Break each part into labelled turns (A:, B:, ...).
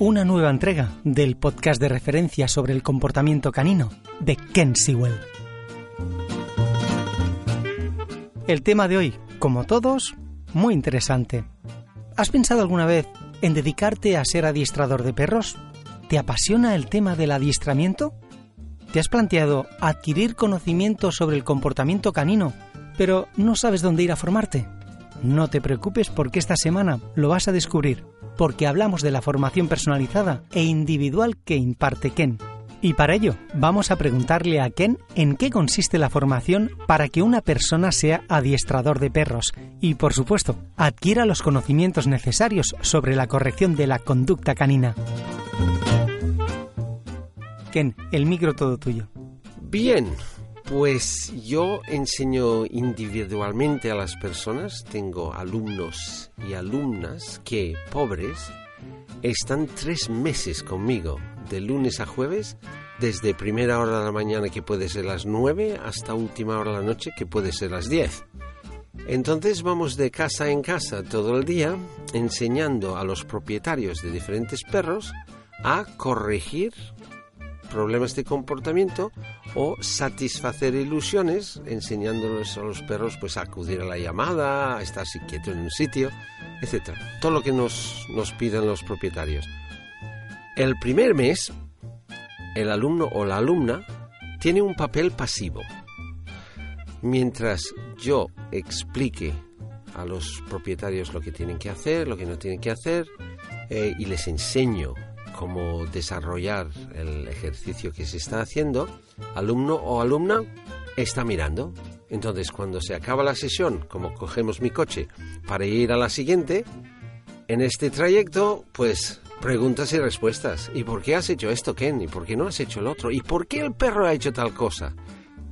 A: Una nueva entrega del podcast de referencia sobre el comportamiento canino de Ken Sewell. El tema de hoy, como todos, muy interesante. ¿Has pensado alguna vez en dedicarte a ser adiestrador de perros? ¿Te apasiona el tema del adiestramiento? ¿Te has planteado adquirir conocimiento sobre el comportamiento canino, pero no sabes dónde ir a formarte? No te preocupes porque esta semana lo vas a descubrir, porque hablamos de la formación personalizada e individual que imparte Ken. Y para ello vamos a preguntarle a Ken en qué consiste la formación para que una persona sea adiestrador de perros y, por supuesto, adquiera los conocimientos necesarios sobre la corrección de la conducta canina. Ken, el micro todo tuyo.
B: Bien, pues yo enseño individualmente a las personas, tengo alumnos y alumnas que, pobres, están tres meses conmigo, de lunes a jueves, desde primera hora de la mañana que puede ser las nueve hasta última hora de la noche que puede ser las diez. Entonces vamos de casa en casa todo el día enseñando a los propietarios de diferentes perros a corregir problemas de comportamiento o satisfacer ilusiones enseñándoles a los perros pues a acudir a la llamada, a estar quieto en un sitio, etc. Todo lo que nos, nos piden los propietarios. El primer mes, el alumno o la alumna tiene un papel pasivo. Mientras yo explique a los propietarios lo que tienen que hacer, lo que no tienen que hacer, eh, y les enseño cómo desarrollar el ejercicio que se está haciendo, alumno o alumna está mirando. Entonces, cuando se acaba la sesión, como cogemos mi coche para ir a la siguiente, en este trayecto, pues preguntas y respuestas. ¿Y por qué has hecho esto, Ken? ¿Y por qué no has hecho el otro? ¿Y por qué el perro ha hecho tal cosa?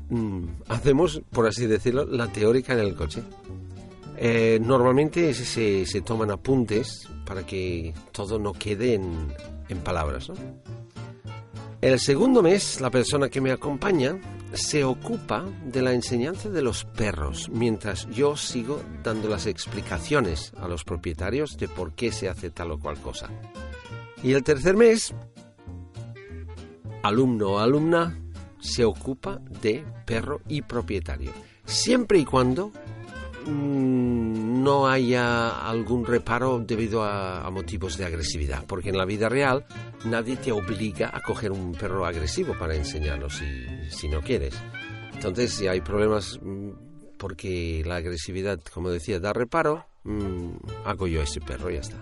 B: Mm, hacemos, por así decirlo, la teórica en el coche. Eh, normalmente se, se, toman apuntes para que todo no quede en, en palabras. El segundo mes, la persona que me acompaña se ocupa de la enseñanza de los perros, mientras yo sigo dando las explicaciones a los propietarios de por qué se hace tal o cual cosa. Y el tercer mes, alumno o alumna se ocupa de perro y propietario, siempre y cuando no haya algún reparo debido a, motivos de agresividad, porque en la vida real nadie te obliga a coger un perro agresivo para enseñarlo si, no quieres. Entonces, si hay problemas mm, porque la agresividad, como decía, da reparo, mm, hago yo ese perro y ya está.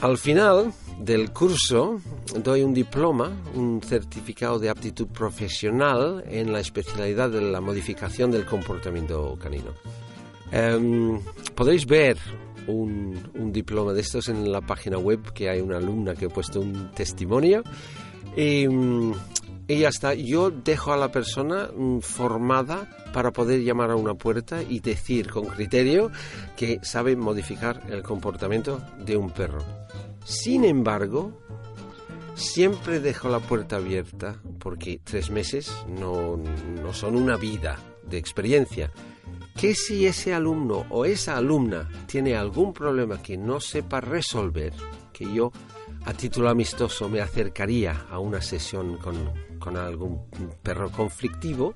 B: Al final del curso doy un diploma, un certificado de aptitud profesional en la especialidad de la modificación del comportamiento canino. Em, podéis ver un, diploma de estos en la página web que hay una alumna que ha puesto un testimonio. Y, y ya está, yo dejo a la persona mm, formada para poder llamar a una puerta y decir con criterio que sabe modificar el comportamiento de un perro. Sin embargo, siempre dejo la puerta abierta porque tres meses no, no son una vida de experiencia. Que si ese alumno o esa alumna tiene algún problema que no sepa resolver, que yo a título amistoso me acercaría a una sesión con, con algún perro conflictivo,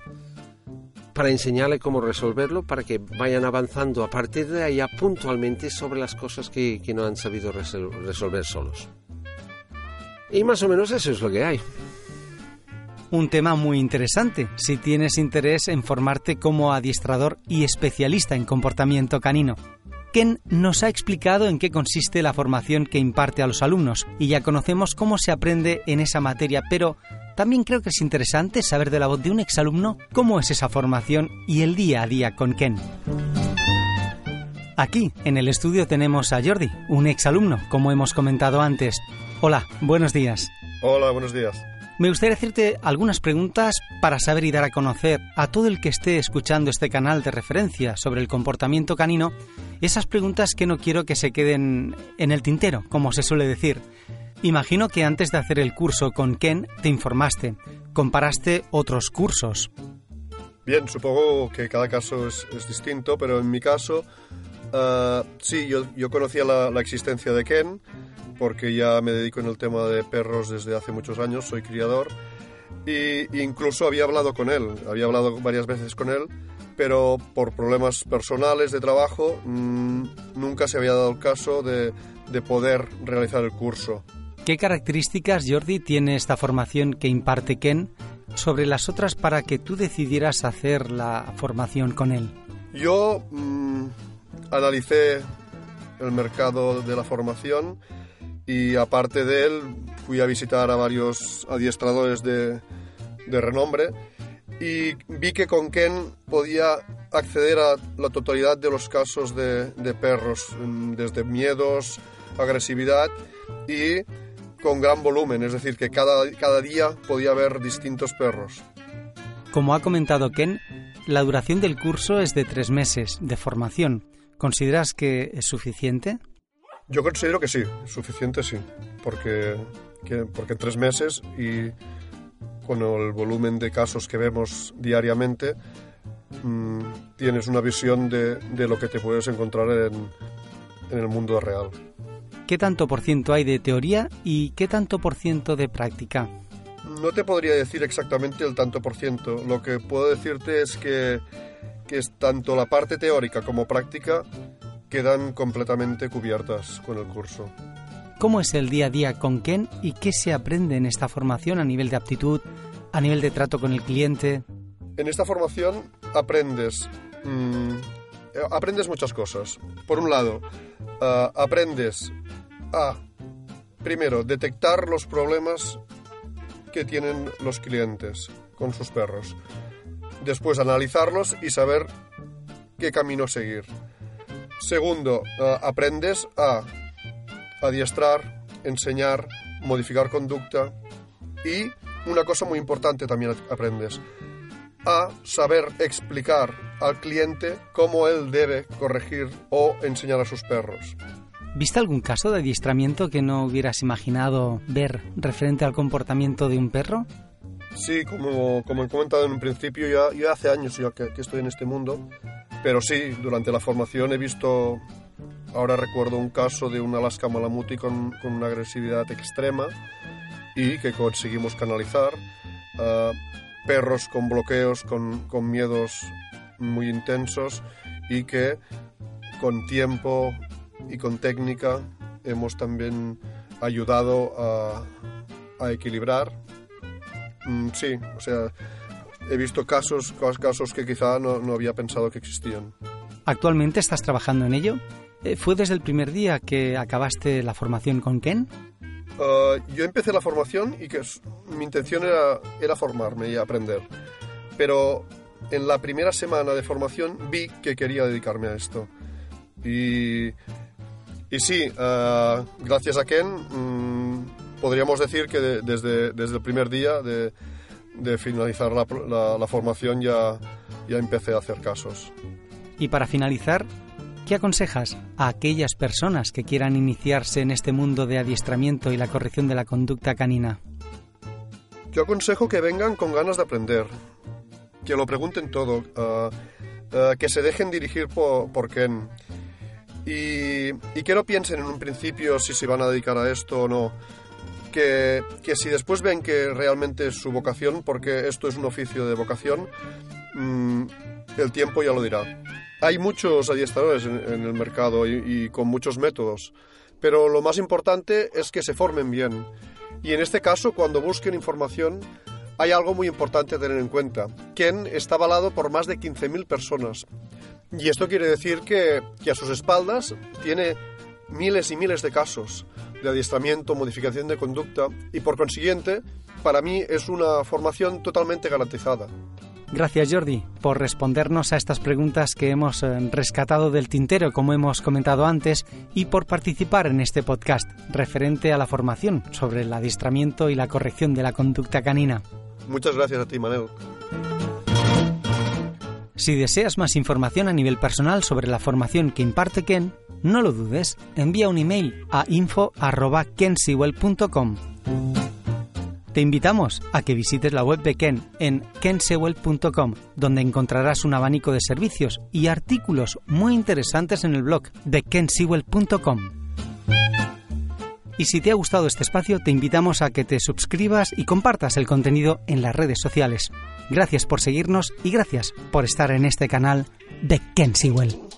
B: para enseñarle cómo resolverlo, para que vayan avanzando a partir de allá puntualmente sobre las cosas que, no han sabido resolver solos. Y más o menos eso es lo que hay.
A: Un tema muy interesante si tienes interés en formarte como adiestrador y especialista en comportamiento canino. Ken nos ha explicado en qué consiste la formación que imparte a los alumnos y ya conocemos cómo se aprende en esa materia, pero también creo que es interesante saber de la voz de un exalumno cómo es esa formación y el día a día con Ken. Aquí, en el estudio, tenemos a Jordi, un exalumno, como hemos comentado antes. Hola, buenos días.
C: Hola, buenos días.
A: Me gustaría hacerte algunas preguntas para saber y dar a conocer a todo el que esté escuchando este canal de referencia sobre el comportamiento canino esas preguntas que no quiero que se queden en el tintero, como se suele decir. Imagino que antes de hacer el curso con Ken te informaste, comparaste otros cursos.
C: Bien, supongo que cada caso es, distinto, pero en mi caso, uh, sí, yo, conocía la, existencia de Ken, porque ya me dedico en el tema de perros desde hace muchos años, soy criador, y incluso había hablado con él, había hablado varias veces con él, pero por problemas personales de trabajo mmm, nunca se había dado el caso de, de poder realizar el curso.
A: ¿Qué características, Jordi, tiene esta formación que imparte Ken sobre las otras para que tú decidieras hacer la formación con él?
C: Yo mmm, analicé el mercado de la formación y aparte de él fui a visitar a varios adiestradores de, renombre y vi que con Ken podía acceder a la totalidad de los casos de, de perros, mm, desde miedos, agresividad y con gran volumen, es decir, que cada, cada día podía haber distintos perros.
A: Como ha comentado Ken, la duración del curso es de tres meses de formación. ¿Consideras que es suficiente?
C: Yo considero que sí, suficiente sí, porque, que, porque en tres meses y con el volumen de casos que vemos diariamente, mmm, tienes una visión de, de, lo que te puedes encontrar en, en el mundo real.
A: ¿Qué tanto por ciento hay de teoría y qué tanto por ciento de práctica?
C: No te podría decir exactamente el tanto por ciento. Lo que puedo decirte es que, que es tanto la parte teórica como práctica quedan completamente cubiertas con el curso.
A: ¿Cómo es el día a día con Ken y qué se aprende en esta formación a nivel de aptitud, a nivel de trato con el cliente?
C: En esta formación aprendes, mmm, aprendes muchas cosas. Por un lado, uh, aprendes a, primero, detectar los problemas que tienen los clientes con sus perros. Después, analizarlos y saber qué camino seguir. Segundo, uh, aprendes a adiestrar, enseñar, modificar conducta y una cosa muy importante también aprendes, a saber explicar al cliente cómo él debe corregir o enseñar a sus perros.
A: ¿Viste algún caso de adiestramiento que no hubieras imaginado ver referente al comportamiento de un perro?
C: Sí, como, como he comentado en un principio, ya, ya hace años ya que, que, estoy en este mundo, pero sí, durante la formación he visto, ahora recuerdo un caso de un Alaska Malamuti con, con una agresividad extrema y que conseguimos canalizar, uh, perros con bloqueos, con, con miedos muy intensos y que con tiempo y con técnica hemos también ayudado a, a equilibrar. Mm, sí, o sea, he visto casos, casos que quizá no, no, había pensado que existían.
A: ¿Actualmente estás trabajando en ello? Eh, ¿Fue desde el primer día que acabaste la formación con Ken?
C: Uh, yo empecé la formación y que mi intención era, era formarme y aprender. Pero en la primera semana de formación vi que quería dedicarme a esto. Y y sí, uh, gracias a Ken, mmm, podríamos decir que de, desde, desde el primer día de, de finalizar la, la, la, formación ya, ya empecé a hacer casos.
A: Y para finalizar, ¿qué aconsejas a aquellas personas que quieran iniciarse en este mundo de adiestramiento y la corrección de la conducta canina?
C: Yo aconsejo que vengan con ganas de aprender, que lo pregunten todo, uh, uh, que se dejen dirigir por, por Ken y, y, que no piensen en un principio si se van a dedicar a esto o no. Que, que, si después ven que realmente es su vocación, porque esto es un oficio de vocación, mmm, el tiempo ya lo dirá. Hay muchos adiestradores en, en el mercado y, y, con muchos métodos, pero lo más importante es que se formen bien. Y en este caso, cuando busquen información, hay algo muy importante a tener en cuenta. Ken está avalado por más de 15.000 personas. Y esto quiere decir que, que, a sus espaldas tiene miles y miles de casos de adiestramiento, modificación de conducta y por consiguiente para mí es una formación totalmente garantizada.
A: Gracias Jordi por respondernos a estas preguntas que hemos eh, rescatado del tintero, como hemos comentado antes, y por participar en este podcast referente a la formación sobre el adiestramiento y la corrección de la conducta canina.
C: Muchas gracias a ti, Manel.
A: Si deseas más información a nivel personal sobre la formación que imparte Ken, no lo dudes, envía un email a info.kensewell.com. Te invitamos a que visites la web de Ken en kensewell.com, donde encontrarás un abanico de servicios y artículos muy interesantes en el blog de kensewell.com. Y si te ha gustado este espacio, te invitamos a que te suscribas y compartas el contenido en las redes sociales. Gracias por seguirnos y gracias por estar en este canal de Ken Sewell.